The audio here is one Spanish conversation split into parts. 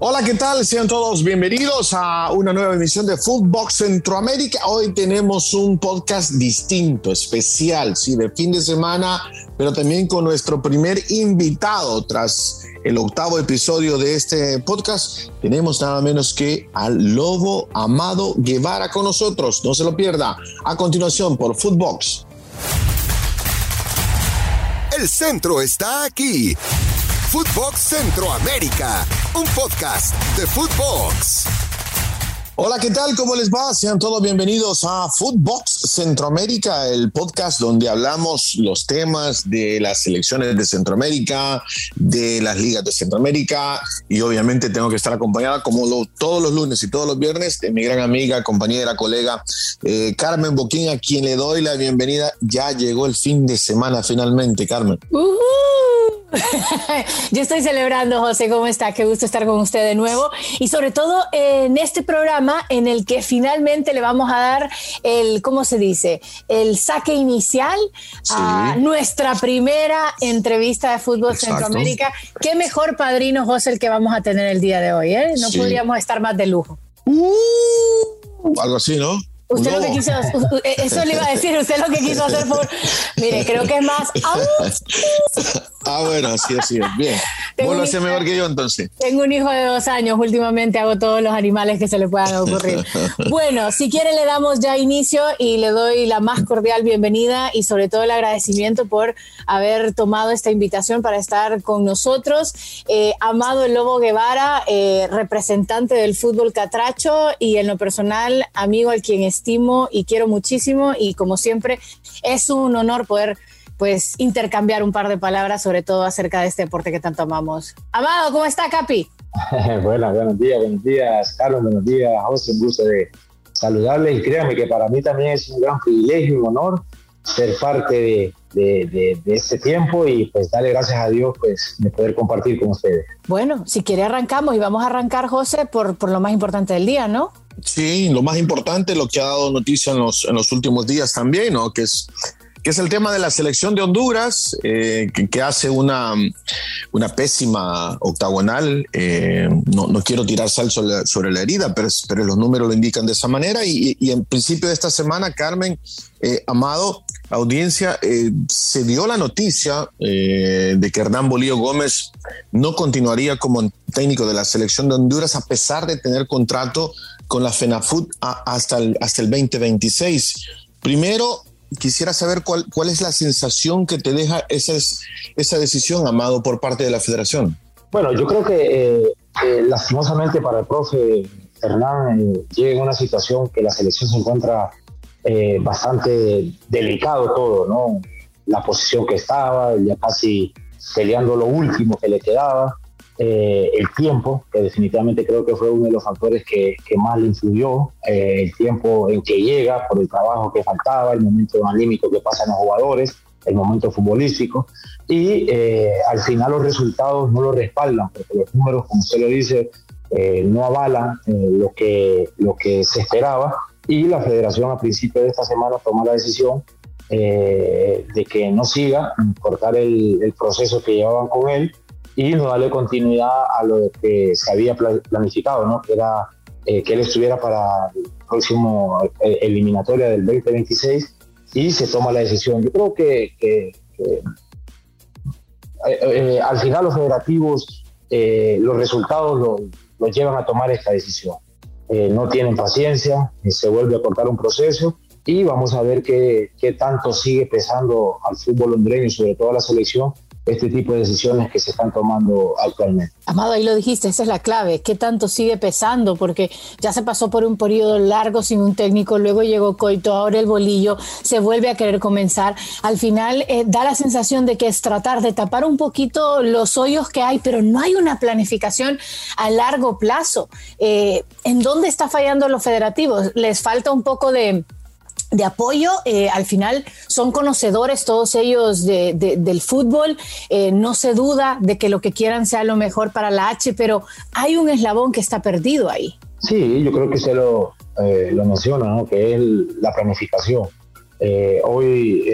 Hola, ¿qué tal? Sean todos bienvenidos a una nueva emisión de Footbox Centroamérica. Hoy tenemos un podcast distinto, especial, sí, de fin de semana, pero también con nuestro primer invitado tras el octavo episodio de este podcast. Tenemos nada menos que al Lobo Amado Guevara con nosotros. No se lo pierda. A continuación por Footbox. El centro está aquí. Footbox Centroamérica, un podcast de Footbox. Hola, ¿qué tal? ¿Cómo les va? Sean todos bienvenidos a Footbox Centroamérica, el podcast donde hablamos los temas de las selecciones de Centroamérica, de las ligas de Centroamérica y obviamente tengo que estar acompañada como todos los lunes y todos los viernes de mi gran amiga, compañera, colega eh, Carmen Boquín, a quien le doy la bienvenida. Ya llegó el fin de semana finalmente, Carmen. Yo estoy celebrando, José, ¿cómo está? Qué gusto estar con usted de nuevo. Y sobre todo en este programa en el que finalmente le vamos a dar el, ¿cómo se dice? El saque inicial a nuestra primera entrevista de fútbol Centroamérica. Qué mejor padrino, José, el que vamos a tener el día de hoy. ¿eh? No podríamos estar más de lujo. Uh, algo así, ¿no? Usted lo que quiso, eh, eso le iba a decir, usted lo que quiso hacer por, mire, creo que es más. Ah, bueno, así es, bien. Vos lo haces mejor que yo entonces. Tengo un hijo de dos años, últimamente hago todos los animales que se le puedan ocurrir. bueno, si quiere le damos ya inicio y le doy la más cordial bienvenida y sobre todo el agradecimiento por haber tomado esta invitación para estar con nosotros. Eh, Amado el Lobo Guevara, eh, representante del fútbol catracho y en lo personal, amigo al quien es estimo y quiero muchísimo y como siempre es un honor poder pues intercambiar un par de palabras, sobre todo acerca de este deporte que tanto amamos. Amado, ¿cómo está, Capi? Buenas, buenos días, buenos días, Carlos, buenos días, José, un gusto de saludarles y créanme que para mí también es un gran privilegio y un honor ser parte de, de, de, este tiempo y pues darle gracias a Dios pues de poder compartir con ustedes. Bueno, si quiere arrancamos y vamos a arrancar, José, por, por lo más importante del día, ¿no? Sí, lo más importante, lo que ha dado noticia en los, en los últimos días también, ¿no? Que es que es el tema de la selección de Honduras, eh, que, hace una, una pésima octagonal. Eh, no, no, quiero tirar sal sobre, la herida, pero, pero, los números lo indican de esa manera. Y, y en principio de esta semana, Carmen, eh, Amado, audiencia, se dio la noticia de que Hernán Bolío Gómez no continuaría como técnico de la selección de Honduras a pesar de tener contrato con la FENAFUT hasta el, hasta el 2026. Primero, quisiera saber cuál, cuál es la sensación que te deja esa, esa decisión, Amado, por parte de la federación. Bueno, yo creo que eh, lastimosamente para el profe Hernán eh, llega en una situación que la selección se encuentra eh, bastante delicado todo, ¿no? La posición que estaba, ya casi peleando lo último que le quedaba. Eh, el tiempo, que definitivamente creo que fue uno de los factores que, más le influyó, eh, el tiempo en que llega por el trabajo que faltaba, el momento anímico que pasan los jugadores, el momento futbolístico, y eh, al final los resultados no lo respaldan, porque los números, como usted lo dice, no avalan lo, que, lo que se esperaba, y la federación a principio de esta semana tomó la decisión de que no siga, cortar el, el proceso que llevaban con él, y no darle continuidad a lo que se había planificado, ¿no? que era eh, que él estuviera para el próximo eh, eliminatoria del 2026 y se toma la decisión. Yo creo que, eh, al final los federativos, los resultados los llevan a tomar esta decisión. no tienen paciencia, se vuelve a cortar un proceso y vamos a ver qué, qué tanto sigue pesando al fútbol hondureño, sobre todo a la selección, este tipo de decisiones que se están tomando actualmente. Amado, ahí lo dijiste, esa es la clave. ¿Qué tanto sigue pesando? Porque ya se pasó por un periodo largo sin un técnico, luego llegó Coito, ahora el bolillo, se vuelve a querer comenzar. Al final eh, da la sensación de que es tratar de tapar un poquito los hoyos que hay, pero no hay una planificación a largo plazo. Eh, ¿En dónde está fallando los federativos? Les falta un poco de de apoyo. Eh, al final son conocedores todos ellos del fútbol. Eh, no se duda de que lo que quieran sea lo mejor para la H, pero hay un eslabón que está perdido ahí. Sí, yo creo que se lo, eh, lo menciona, que es la planificación. hoy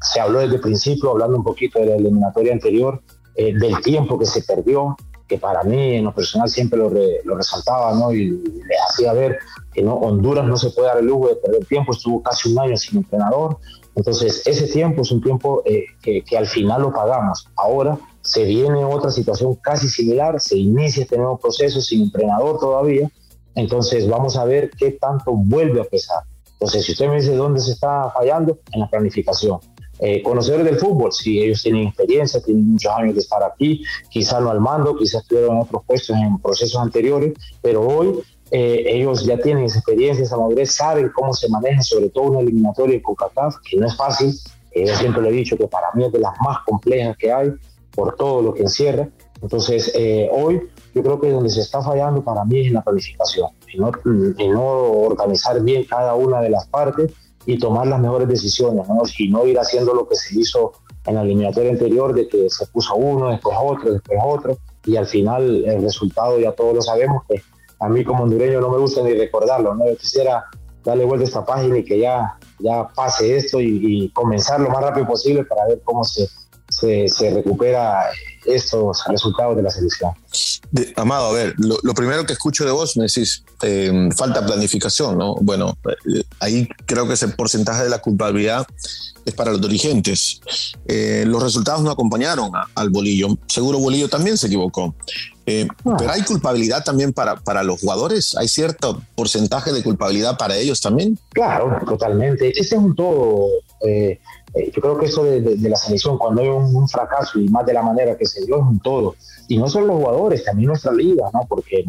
se habló desde el principio, hablando un poquito de la eliminatoria anterior, del tiempo que se perdió. Que para mí en lo personal siempre lo, lo resaltaba, ¿no? Y le hacía ver que no, Honduras no se puede dar el lujo de perder tiempo, estuvo casi un año sin entrenador, entonces ese tiempo es un tiempo eh, que, que, al final lo pagamos. Ahora se viene otra situación casi similar, se inicia este nuevo proceso sin entrenador todavía, entonces vamos a ver qué tanto vuelve a pesar. Entonces, si usted me dice dónde se está fallando, en la planificación. Eh, conocedores del fútbol, si ellos tienen experiencia, tienen muchos años de estar aquí, quizás no al mando, quizás estuvieron en otros puestos en procesos anteriores, pero hoy eh, ellos ya tienen esa experiencia, esa madurez, saben cómo se maneja, sobre todo una eliminatoria de CONCACAF, que no es fácil. yo siempre le he dicho que para mí es de las más complejas que hay, por todo lo que encierra. Entonces, eh, hoy yo creo que donde se está fallando para mí es en la planificación, y no, no organizar bien cada una de las partes y tomar las mejores decisiones, ¿no? y no ir haciendo lo que se hizo en la eliminatoria anterior, de que se puso uno, después otro, después otro, y al final el resultado ya todos lo sabemos, que a mí como hondureño no me gusta ni recordarlo, ¿no? yo quisiera darle vuelta a esta página y que ya, ya pase esto y, y comenzar lo más rápido posible para ver cómo se se, recupera estos resultados de la selección. Amado, a ver, lo, primero que escucho de vos me decís, eh, falta planificación, ¿no? Bueno, eh, ahí creo que ese porcentaje de la culpabilidad es para los dirigentes. Eh, los resultados no acompañaron al Bolillo. Seguro Bolillo también se equivocó. Ah. Pero hay culpabilidad también para, para los jugadores. ¿Hay cierto porcentaje de culpabilidad para ellos también? Claro, totalmente. Ese es un todo. Eh, yo creo que eso de, la selección, cuando hay un, fracaso y más de la manera que se dio, es un todo. Y no solo los jugadores, también nuestra liga, ¿no? Porque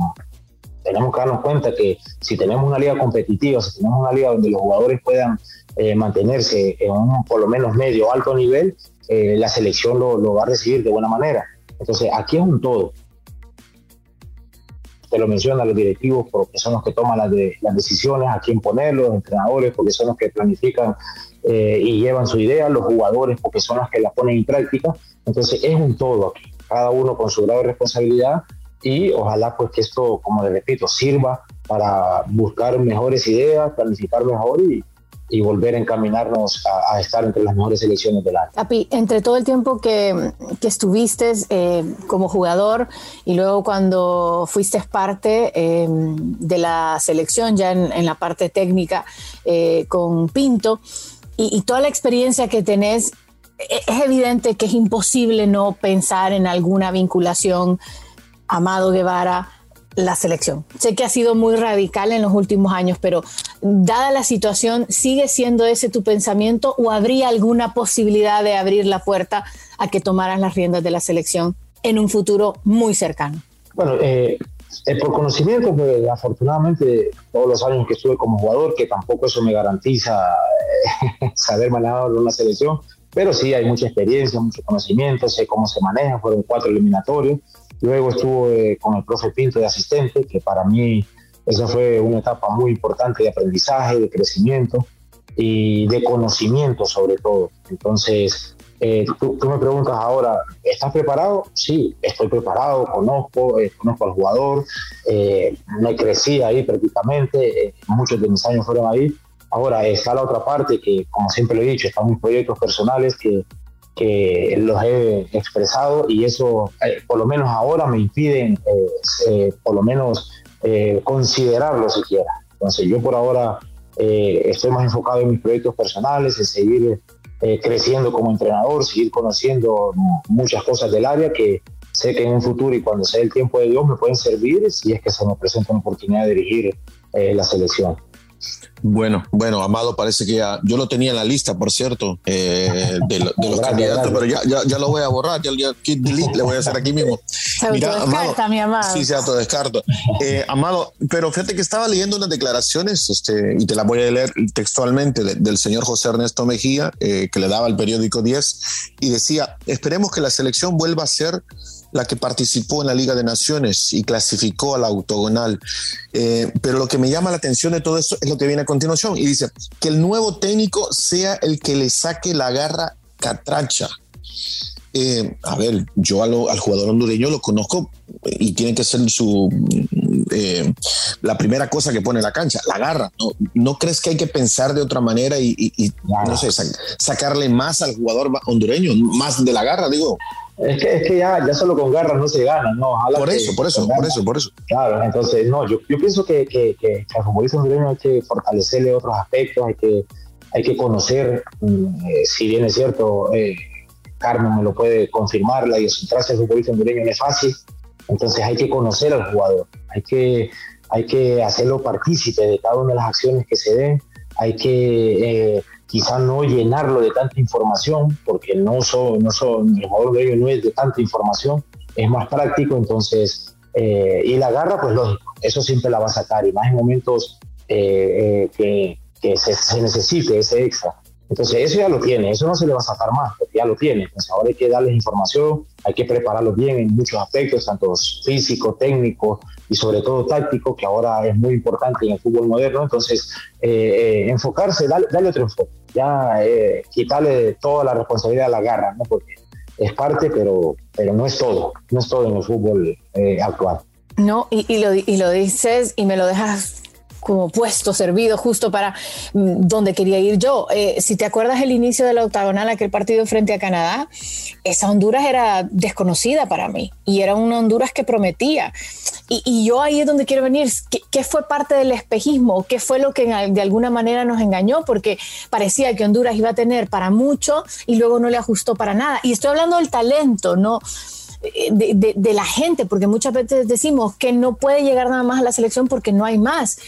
tenemos que darnos cuenta que si tenemos una liga competitiva, si tenemos una liga donde los jugadores puedan eh, mantenerse en un por lo menos medio alto nivel, eh, la selección lo, va a recibir de buena manera. Entonces, aquí es un todo te lo menciona los directivos porque son los que toman las, decisiones, a quién ponerlo, los entrenadores porque son los que planifican eh, y llevan su idea, los jugadores porque son los que la ponen en práctica. Entonces es un todo aquí, cada uno con su grado de responsabilidad y ojalá pues que esto, como les repito, sirva para buscar mejores ideas, planificar mejor y, y volver a encaminarnos a, estar entre las mejores selecciones del año. Api, entre todo el tiempo que, que estuviste eh, como jugador y luego cuando fuiste parte eh, de la selección ya en, en la parte técnica con Pinto, y, toda la experiencia que tenés, e, es evidente que es imposible no pensar en alguna vinculación Amado Guevara la selección. Sé que ha sido muy radical en los últimos años, pero dada la situación, ¿sigue siendo ese tu pensamiento o habría alguna posibilidad de abrir la puerta a que tomaran las riendas de la selección en un futuro muy cercano? Bueno, eh, eh, por conocimiento, pues afortunadamente todos los años que estuve como jugador, que tampoco eso me garantiza eh, saber manejar una selección, pero sí hay mucha experiencia, mucho conocimiento, sé cómo se maneja, fueron cuatro eliminatorios. Luego estuve con el profe Pinto de asistente, que para mí esa fue una etapa muy importante de aprendizaje, de crecimiento y de conocimiento sobre todo. Entonces, eh, tú, me preguntas ahora, ¿estás preparado? Sí, estoy preparado, conozco, eh, conozco al jugador, eh, me crecí ahí prácticamente, muchos de mis años fueron ahí. Ahora está la otra parte que, como siempre lo he dicho, están mis proyectos personales que, que los he expresado y eso, por lo menos ahora, me impiden, por lo menos, considerarlo siquiera. Entonces, yo por ahora estoy más enfocado en mis proyectos personales, en seguir eh, creciendo como entrenador, seguir conociendo muchas cosas del área que sé que en un futuro y cuando sea el tiempo de Dios me pueden servir si es que se me presenta una oportunidad de dirigir eh, la selección. Bueno, bueno, Amado, parece que ya, yo lo tenía en la lista, por cierto, eh, de, los candidatos, pero ya, ya, lo voy a borrar, ya, ya le voy a hacer aquí mismo. Se Mira, Amado, mi Amado. Sí, se autodescarto. Eh, Amado, pero fíjate que estaba leyendo unas declaraciones, este, y te las voy a leer textualmente, del señor José Ernesto Mejía, eh, que le daba el periódico 10, y decía, esperemos que la selección vuelva a ser la que participó en la Liga de Naciones y clasificó a la octogonal. Eh, pero lo que me llama la atención de todo esto es lo que viene a continuación y dice que el nuevo técnico sea el que le saque la garra catracha. Eh, a ver, yo al jugador hondureño lo conozco y tiene que ser su eh, la primera cosa que pone en la cancha, la garra. ¿no? ¿No crees que hay que pensar de otra manera y, no sé, sacarle más al jugador hondureño, más de la garra, digo? Es que, es que ya, ya solo con garras no se gana, ¿no? por eso, por eso, por eso, por eso. Claro, entonces, no, yo, yo pienso que, que, que, al futbolista hondureño hay que fortalecerle otros aspectos, hay que, hay que conocer, mm, eh, si bien es cierto, eh, Carmen me lo puede confirmar, la idiosincrasia del futbolista hondureño no es fácil, entonces hay que conocer al jugador, hay que, hay que hacerlo partícipe de cada una de las acciones que se den, hay que... Eh, quizá no llenarlo de tanta información, porque no son, no son, el jugador de ellos no es de tanta información, es más práctico, entonces, eh, y la garra, pues lógico, eso siempre la va a sacar, y más en momentos eh, eh, que, que se, se, necesite ese extra. Entonces, eso ya lo tiene, eso no se le va a sacar más, porque ya lo tiene. Entonces, ahora hay que darles información, hay que prepararlo bien en muchos aspectos, tanto físico, técnico y sobre todo táctico, que ahora es muy importante en el fútbol moderno. Entonces, eh, eh, enfocarse, darle, darle, otro enfoque, ya eh, quitarle toda la responsabilidad a la garra, ¿no? porque es parte, pero, pero no es todo, no es todo en el fútbol eh, actual. No, y, y, lo, y lo dices y me lo dejas como puesto, servido justo para mm, donde quería ir yo. Eh, si te acuerdas el inicio de la octagonal, aquel partido frente a Canadá, esa Honduras era desconocida para mí y era una Honduras que prometía. Y, y yo ahí es donde quiero venir. ¿Qué, ¿Qué, fue parte del espejismo? ¿Qué fue lo que de alguna manera nos engañó? Porque parecía que Honduras iba a tener para mucho y luego no le ajustó para nada. Y estoy hablando del talento, ¿no? De, de, de, la gente, porque muchas veces decimos que no puede llegar nada más a la selección porque no hay más.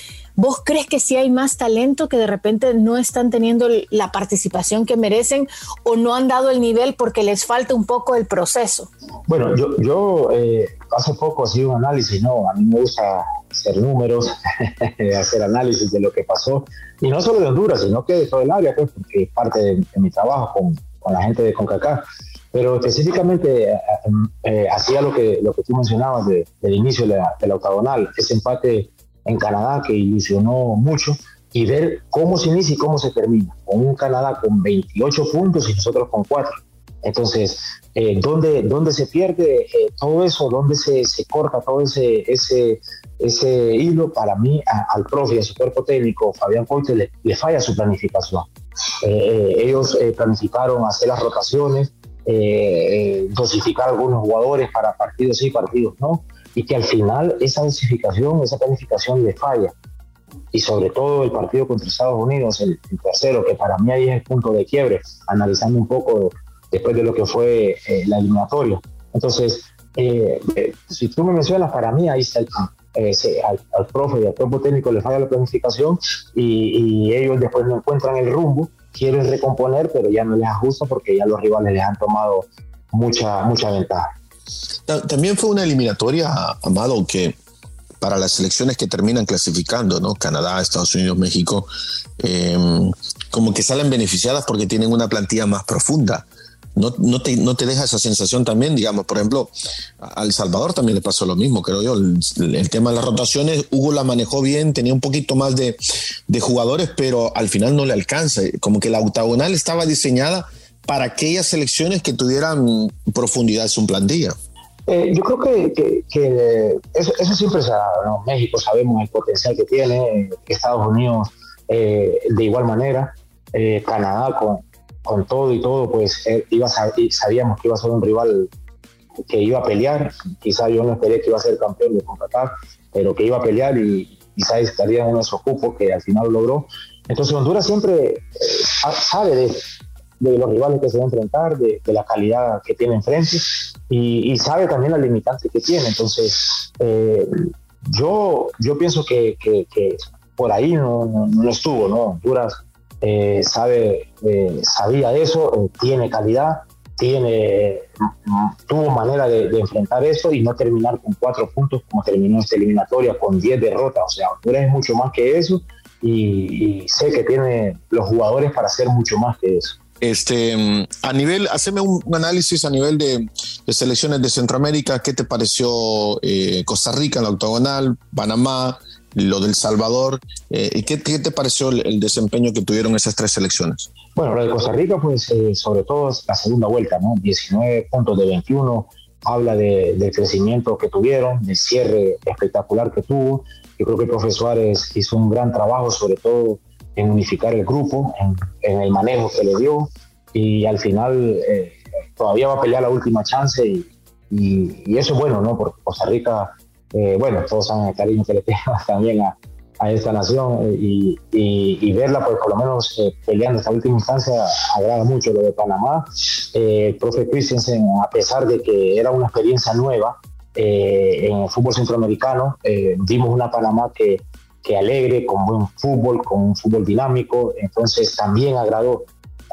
¿Vos crees que sí hay más talento que de repente no están teniendo la participación que merecen o no han dado el nivel porque les falta un poco el proceso? Bueno, yo, yo eh, hace poco hacía un análisis, ¿no? A mí me gusta hacer números, hacer análisis de lo que pasó, y no solo de Honduras, sino que de todo el área, pues, porque es parte de, de mi trabajo con, con, la gente de CONCACAF. Pero específicamente eh, eh, hacía lo que, lo que tú mencionabas de, del inicio de la, de la octagonal, ese empate en Canadá que ilusionó mucho y ver cómo se inicia y cómo se termina, con un Canadá con 28 puntos y nosotros con 4. Entonces, eh, ¿dónde, ¿dónde, se pierde eh, todo eso? ¿Dónde se, se, corta todo ese, ese, ese hilo? Para mí, a, al profe a su cuerpo técnico, Fabián Coite, le, le falla su planificación. Eh, ellos planificaron hacer las rotaciones, dosificar algunos jugadores para partidos sí, partidos no y que al final esa dosificación, esa planificación le falla. Y sobre todo el partido contra Estados Unidos, el, el, tercero, que para mí ahí es el punto de quiebre, analizando un poco después de lo que fue eh, la eliminatoria. Entonces, eh, eh, si tú me mencionas, para mí ahí está el se, al, al, profe y al cuerpo técnico le falla la planificación y, y ellos después no encuentran el rumbo, quieren recomponer, pero ya no les ajusta porque ya los rivales les han tomado mucha, mucha ventaja. También fue una eliminatoria, Amado, que para las selecciones que terminan clasificando, ¿no? Canadá, Estados Unidos, México, eh, como que salen beneficiadas porque tienen una plantilla más profunda. No, no, te, no te deja esa sensación también, digamos, por ejemplo, a El Salvador también le pasó lo mismo, creo yo. El, el, tema de las rotaciones, Hugo la manejó bien, tenía un poquito más de, de jugadores, pero al final no le alcanza. Como que la octagonal estaba diseñada para aquellas selecciones que tuvieran profundidad en su plantilla? Eh, yo creo que, que, que eso, eso, siempre se ha dado. ¿no? México sabemos el potencial que tiene, Estados Unidos eh, de igual manera, eh, Canadá con, con, todo y todo, pues eh, iba sabíamos que iba a ser un rival que iba a pelear. Quizá yo no esperé que iba a ser campeón de CONCACAF, pero que iba a pelear y quizás estaría en uno de esos cupos que al final logró. Entonces Honduras siempre eh, sabe de de los rivales que se va a enfrentar, de, de la calidad que tiene enfrente y, y, sabe también la limitante que tiene. Entonces, eh, yo, yo pienso que, que, por ahí no, no, estuvo, ¿no? Honduras eh, sabe, eh, sabía eso, tiene calidad, tiene, tuvo manera de, de, enfrentar eso y no terminar con cuatro puntos como terminó esta eliminatoria con diez derrotas. O sea, Honduras es mucho más que eso y sé que tiene los jugadores para hacer mucho más que eso. Este, a nivel, haceme un, análisis a nivel de, selecciones de Centroamérica. ¿Qué te pareció eh, Costa Rica en la octagonal, Panamá, lo del Salvador? Eh, ¿Y qué, qué, te pareció el, desempeño que tuvieron esas tres selecciones? Bueno, lo de Costa Rica, pues sobre todo la segunda vuelta, ¿no? 19 puntos de 21, habla de, del crecimiento que tuvieron, del cierre espectacular que tuvo. Yo creo que el profesor Suárez hizo un gran trabajo, sobre todo en unificar el grupo, en, en, el manejo que le dio y al final eh, todavía va a pelear la última chance y, y, eso es bueno, ¿no? Porque Costa Rica, eh, bueno, todos saben el cariño que le tenga también a, a esta nación eh, y, y, verla, pues por lo menos eh, peleando esta última instancia, agrada mucho lo de Panamá. el profe Christensen, a pesar de que era una experiencia nueva en el fútbol centroamericano, vimos una Panamá que, que alegre, con buen fútbol, con un fútbol dinámico, entonces también agradó.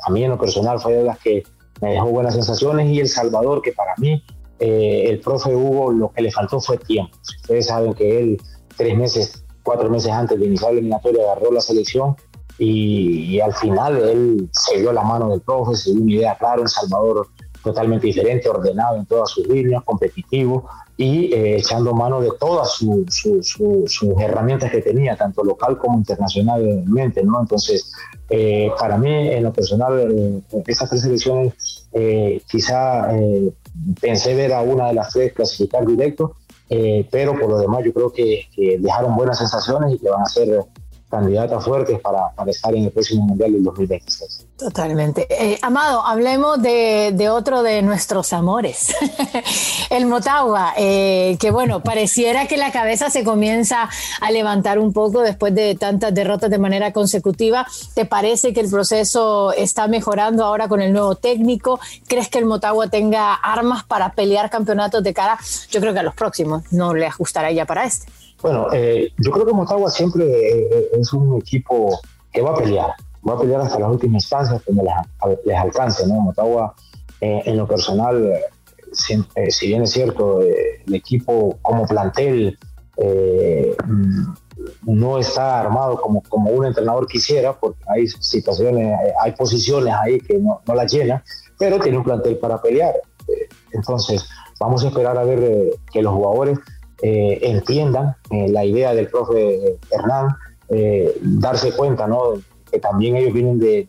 A mí en lo personal fue de las que me dejó buenas sensaciones y El Salvador, que para mí eh, el profe Hugo lo que le faltó fue tiempo. Ustedes saben que él tres meses, cuatro meses antes de iniciar la eliminatoria agarró la selección y, al final él se dio la mano del profe, se dio una idea clara, El Salvador totalmente diferente, ordenado en todas sus líneas, competitivo y eh, echando mano de todas sus herramientas que tenía, tanto local como internacionalmente, ¿no? Entonces, eh, para mí, en lo personal, eh, tres elecciones, quizá pensé ver a una de las tres clasificar directo, pero por lo demás yo creo que, que dejaron buenas sensaciones y que van a ser candidatas fuertes para, estar en el próximo Mundial del 2026. Totalmente. Eh, Amado, hablemos de, de, otro de nuestros amores, el Motagua, eh, que bueno, pareciera que la cabeza se comienza a levantar un poco después de tantas derrotas de manera consecutiva. ¿Te parece que el proceso está mejorando ahora con el nuevo técnico? ¿Crees que el Motagua tenga armas para pelear campeonatos de cara? Yo creo que a los próximos no le ajustará ya para este. Bueno, eh, yo creo que Motagua siempre eh, es un equipo que va a pelear, va a pelear hasta las últimas instancias donde les, alcance, ¿no? Motagua, eh, en lo personal, si, bien es cierto, el equipo como plantel mm, no está armado como, un entrenador quisiera, porque hay situaciones, hay posiciones ahí que no las llena, pero tiene un plantel para pelear. Entonces, vamos a esperar a ver que los jugadores eh, entiendan eh, la idea del profe Hernán, eh, darse cuenta ¿no? que también ellos vienen de,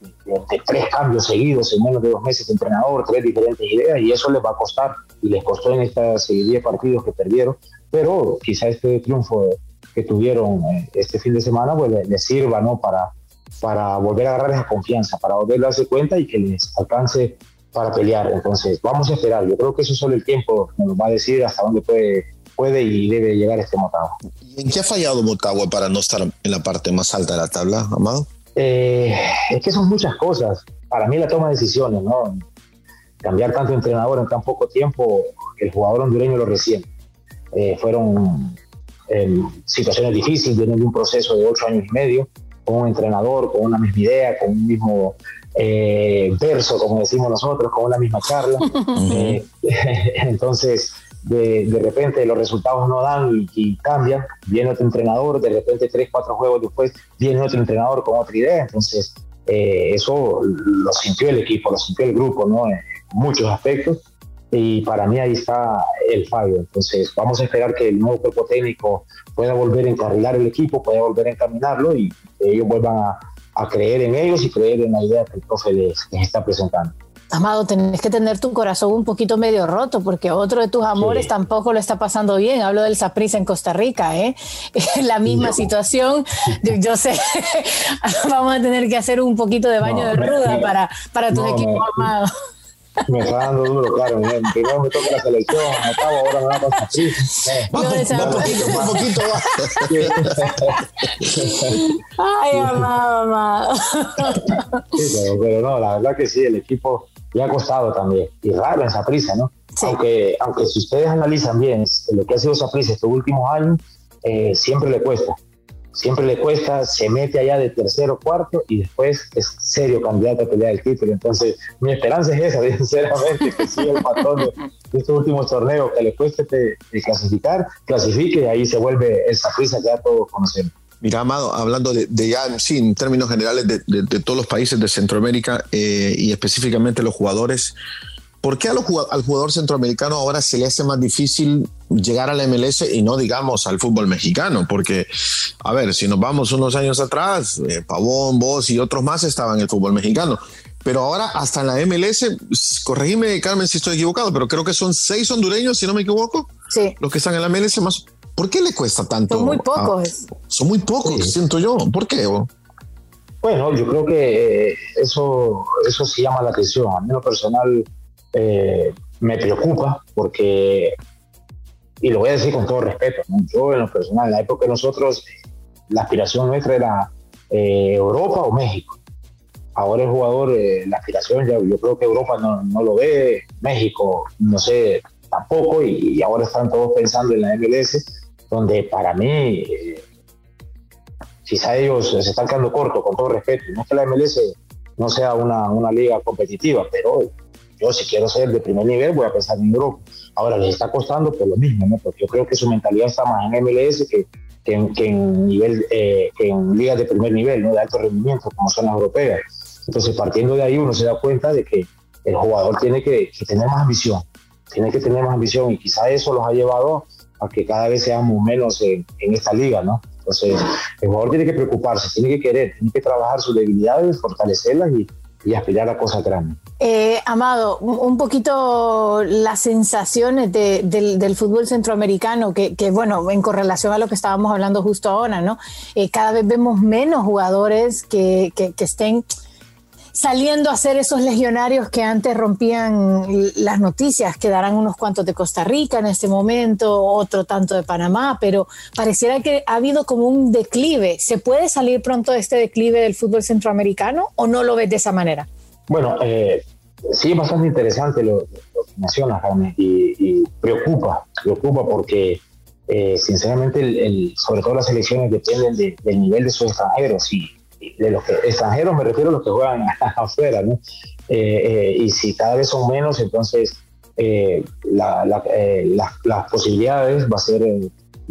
tres cambios seguidos en menos de dos meses de entrenador, tres diferentes ideas, y eso les va a costar, y les costó en estas 10 partidos que perdieron, pero quizá este triunfo que tuvieron este fin de semana pues les, sirva ¿no? para, para volver a agarrar esa confianza, para volver a darse cuenta y que les alcance para pelear. Entonces, vamos a esperar. Yo creo que eso solo el tiempo nos va a decir hasta dónde puede puede y debe llegar este Motagua. ¿En qué ha fallado Motagua para no estar en la parte más alta de la tabla, Amado? Eh, es que son muchas cosas. Para mí la toma de decisiones, ¿no? Cambiar tanto entrenador en tan poco tiempo, el jugador hondureño lo reciente. Eh, fueron em, situaciones difíciles, vienen de un proceso de ocho años y medio, con un entrenador, con una misma idea, con un mismo eh, verso, como decimos nosotros, con una misma charla. entonces, de, repente los resultados no dan y, cambian, viene otro entrenador, de repente tres, cuatro juegos después viene otro entrenador con otra idea, entonces eh, eso lo sintió el equipo, lo sintió el grupo, ¿no? En muchos aspectos y para mí ahí está el fallo. Entonces vamos a esperar que el nuevo cuerpo técnico pueda volver a encarrilar el equipo, pueda volver a encaminarlo y ellos vuelvan a, creer en ellos y creer en la idea que el profe les está presentando. Amado, tenés que tener tu corazón un poquito medio roto porque otro de tus amores tampoco lo está pasando bien. Hablo del Saprissa en Costa Rica, ¿eh? La misma situación. Yo, sé, vamos a tener que hacer un poquito de baño de ruda para, para tu equipo, Amado. Me está dando duro, claro. Primero me toca la selección, acabo, ahora me va a pasar así. Poquito, un poquito Ay, amado, amado. Sí, pero, pero, no, la verdad que sí, el equipo le ha costado también. Y raro en esa prisa, ¿no? Aunque, aunque si ustedes analizan bien lo que ha sido esa prisa estos últimos años, eh, siempre le cuesta. Siempre le cuesta, se mete allá de tercero, cuarto y después es serio candidato a pelear el título. Entonces, mi esperanza es esa, sinceramente, que siga el patrón de, estos últimos torneos, que le cueste de, clasificar, clasifique y ahí se vuelve esa prisa que ya todos conocemos. Mira, Amado, hablando de, ya, sí, en términos generales de, todos los países de Centroamérica eh, y específicamente los jugadores, ¿por qué al jugador centroamericano ahora se le hace más difícil llegar a la MLS y no digamos al fútbol mexicano? Porque, a ver, si nos vamos unos años atrás, eh, Pavón, Vos y otros más estaban en el fútbol mexicano. Pero ahora hasta en la MLS, corregime Carmen si estoy equivocado, pero creo que son seis hondureños, si no me equivoco, sí. los que están en la MLS más ¿Por qué le cuesta tanto? Son muy pocos. son muy pocos, siento yo. ¿Por qué? Bueno, yo creo que eso, eso sí llama la atención. A mí lo personal, eh, me preocupa porque, y lo voy a decir con todo respeto, yo en lo personal, en la época de nosotros, la aspiración nuestra era eh, Europa o México. Ahora el jugador, eh, la aspiración, ya, yo creo que Europa no, no, lo ve, México, no sé, tampoco, y, ahora están todos pensando en la MLS, donde para mí, eh, quizá ellos se están quedando cortos, con todo respeto. No es que la MLS no sea una, una liga competitiva, pero yo si quiero ser de primer nivel voy a pensar en Europa. Ahora les está costando por lo mismo, ¿no? porque yo creo que su mentalidad está más en MLS que, que, en, nivel, eh, en ligas de primer nivel, ¿no? de alto rendimiento, como son las europeas. Entonces, partiendo de ahí, uno se da cuenta de que el jugador tiene que, tener más ambición, tiene que tener más ambición y quizá eso los ha llevado a que cada vez seamos menos en, en esta liga, ¿no? Entonces, el jugador tiene que preocuparse, tiene que querer, tiene que trabajar sus debilidades, fortalecerlas y, y aspirar a cosas grandes. Eh, Amado, un poquito las sensaciones del, fútbol centroamericano, que, bueno, en correlación a lo que estábamos hablando justo ahora, ¿no? Eh, cada vez vemos menos jugadores que, estén saliendo a ser esos legionarios que antes rompían las noticias, quedarán unos cuantos de Costa Rica en este momento, otro tanto de Panamá, pero pareciera que ha habido como un declive. ¿Se puede salir pronto de este declive del fútbol centroamericano o no lo ves de esa manera? Bueno, eh, sí es bastante interesante lo, que mencionas, Jaime, y, preocupa, preocupa porque eh, sinceramente, sobre todo las elecciones dependen del nivel de sus extranjeros y, de los que, extranjeros me refiero a los que juegan afuera, ¿no? Eh, y si cada vez son menos, entonces las posibilidades va a ser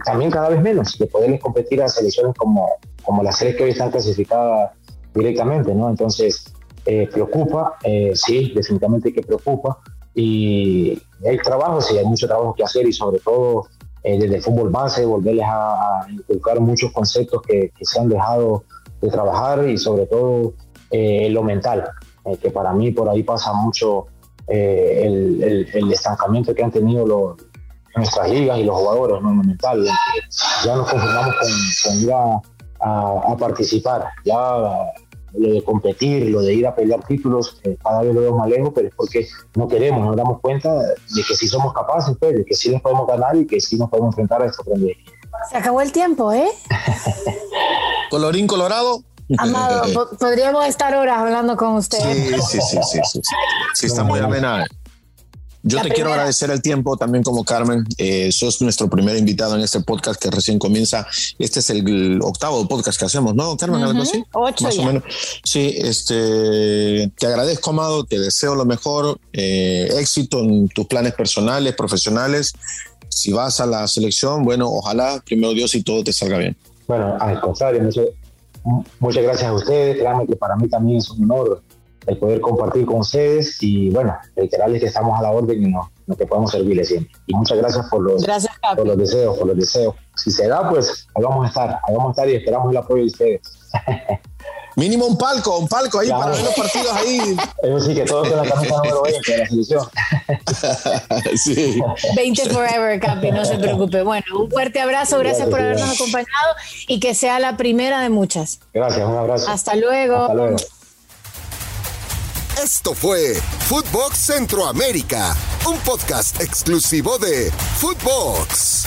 también cada vez menos de poderles competir a selecciones como, como las series que hoy están clasificadas directamente, ¿no? Entonces, eh, preocupa, eh, sí, definitivamente que preocupa. Y hay trabajo, sí, hay mucho trabajo que hacer y sobre todo eh, desde el fútbol base, volverles a, a inculcar muchos conceptos que, se han dejado de trabajar y sobre todo lo mental, que para mí por ahí pasa mucho el, el, estancamiento que han tenido nuestras ligas y los jugadores, ¿no? mental, ya nos conformamos con, ir a, a participar, ya lo de competir, lo de ir a pelear títulos, eh, cada vez lo vemos más lejos, pero es porque no queremos, nos damos cuenta de que sí somos capaces, pues, de que sí nos podemos ganar y que sí nos podemos enfrentar a estos grandes Se acabó el tiempo, ¿eh? Colorín colorado. Amado, podríamos estar horas hablando con usted. Sí, sí, sí, sí, sí. Sí, está muy amena yo te quiero agradecer el tiempo también como Carmen. Eh, sos nuestro primer invitado en este podcast que recién comienza. Este es el octavo podcast que hacemos, ¿no, Carmen? ¿Algo así? Ocho Más o menos. Sí, este, te agradezco, Amado. Te deseo lo mejor. Eh, éxito en tus planes personales, profesionales. Si vas a la selección, bueno, ojalá, primero Dios, y todo te salga bien. Bueno, al contrario, muchas gracias a ustedes. Créanme que para mí también es un honor el poder compartir con ustedes y bueno, reiterarles que estamos a la orden y no, no que podemos servirles siempre. Y muchas gracias por los, por los deseos, por los deseos. Si se da, pues ahí vamos a estar, ahí vamos a estar y esperamos el apoyo de ustedes. Mínimo un palco, un palco ahí para ver los partidos ahí. Eso sí, que todos con la camisa número 20 de la selección. sí. 20 forever, Capi, no se preocupe. Bueno, un fuerte abrazo, gracias, por habernos acompañado y que sea la primera de muchas. Gracias, un abrazo. Hasta luego. Hasta luego. Esto fue Footbox Centroamérica, un podcast exclusivo de Footbox.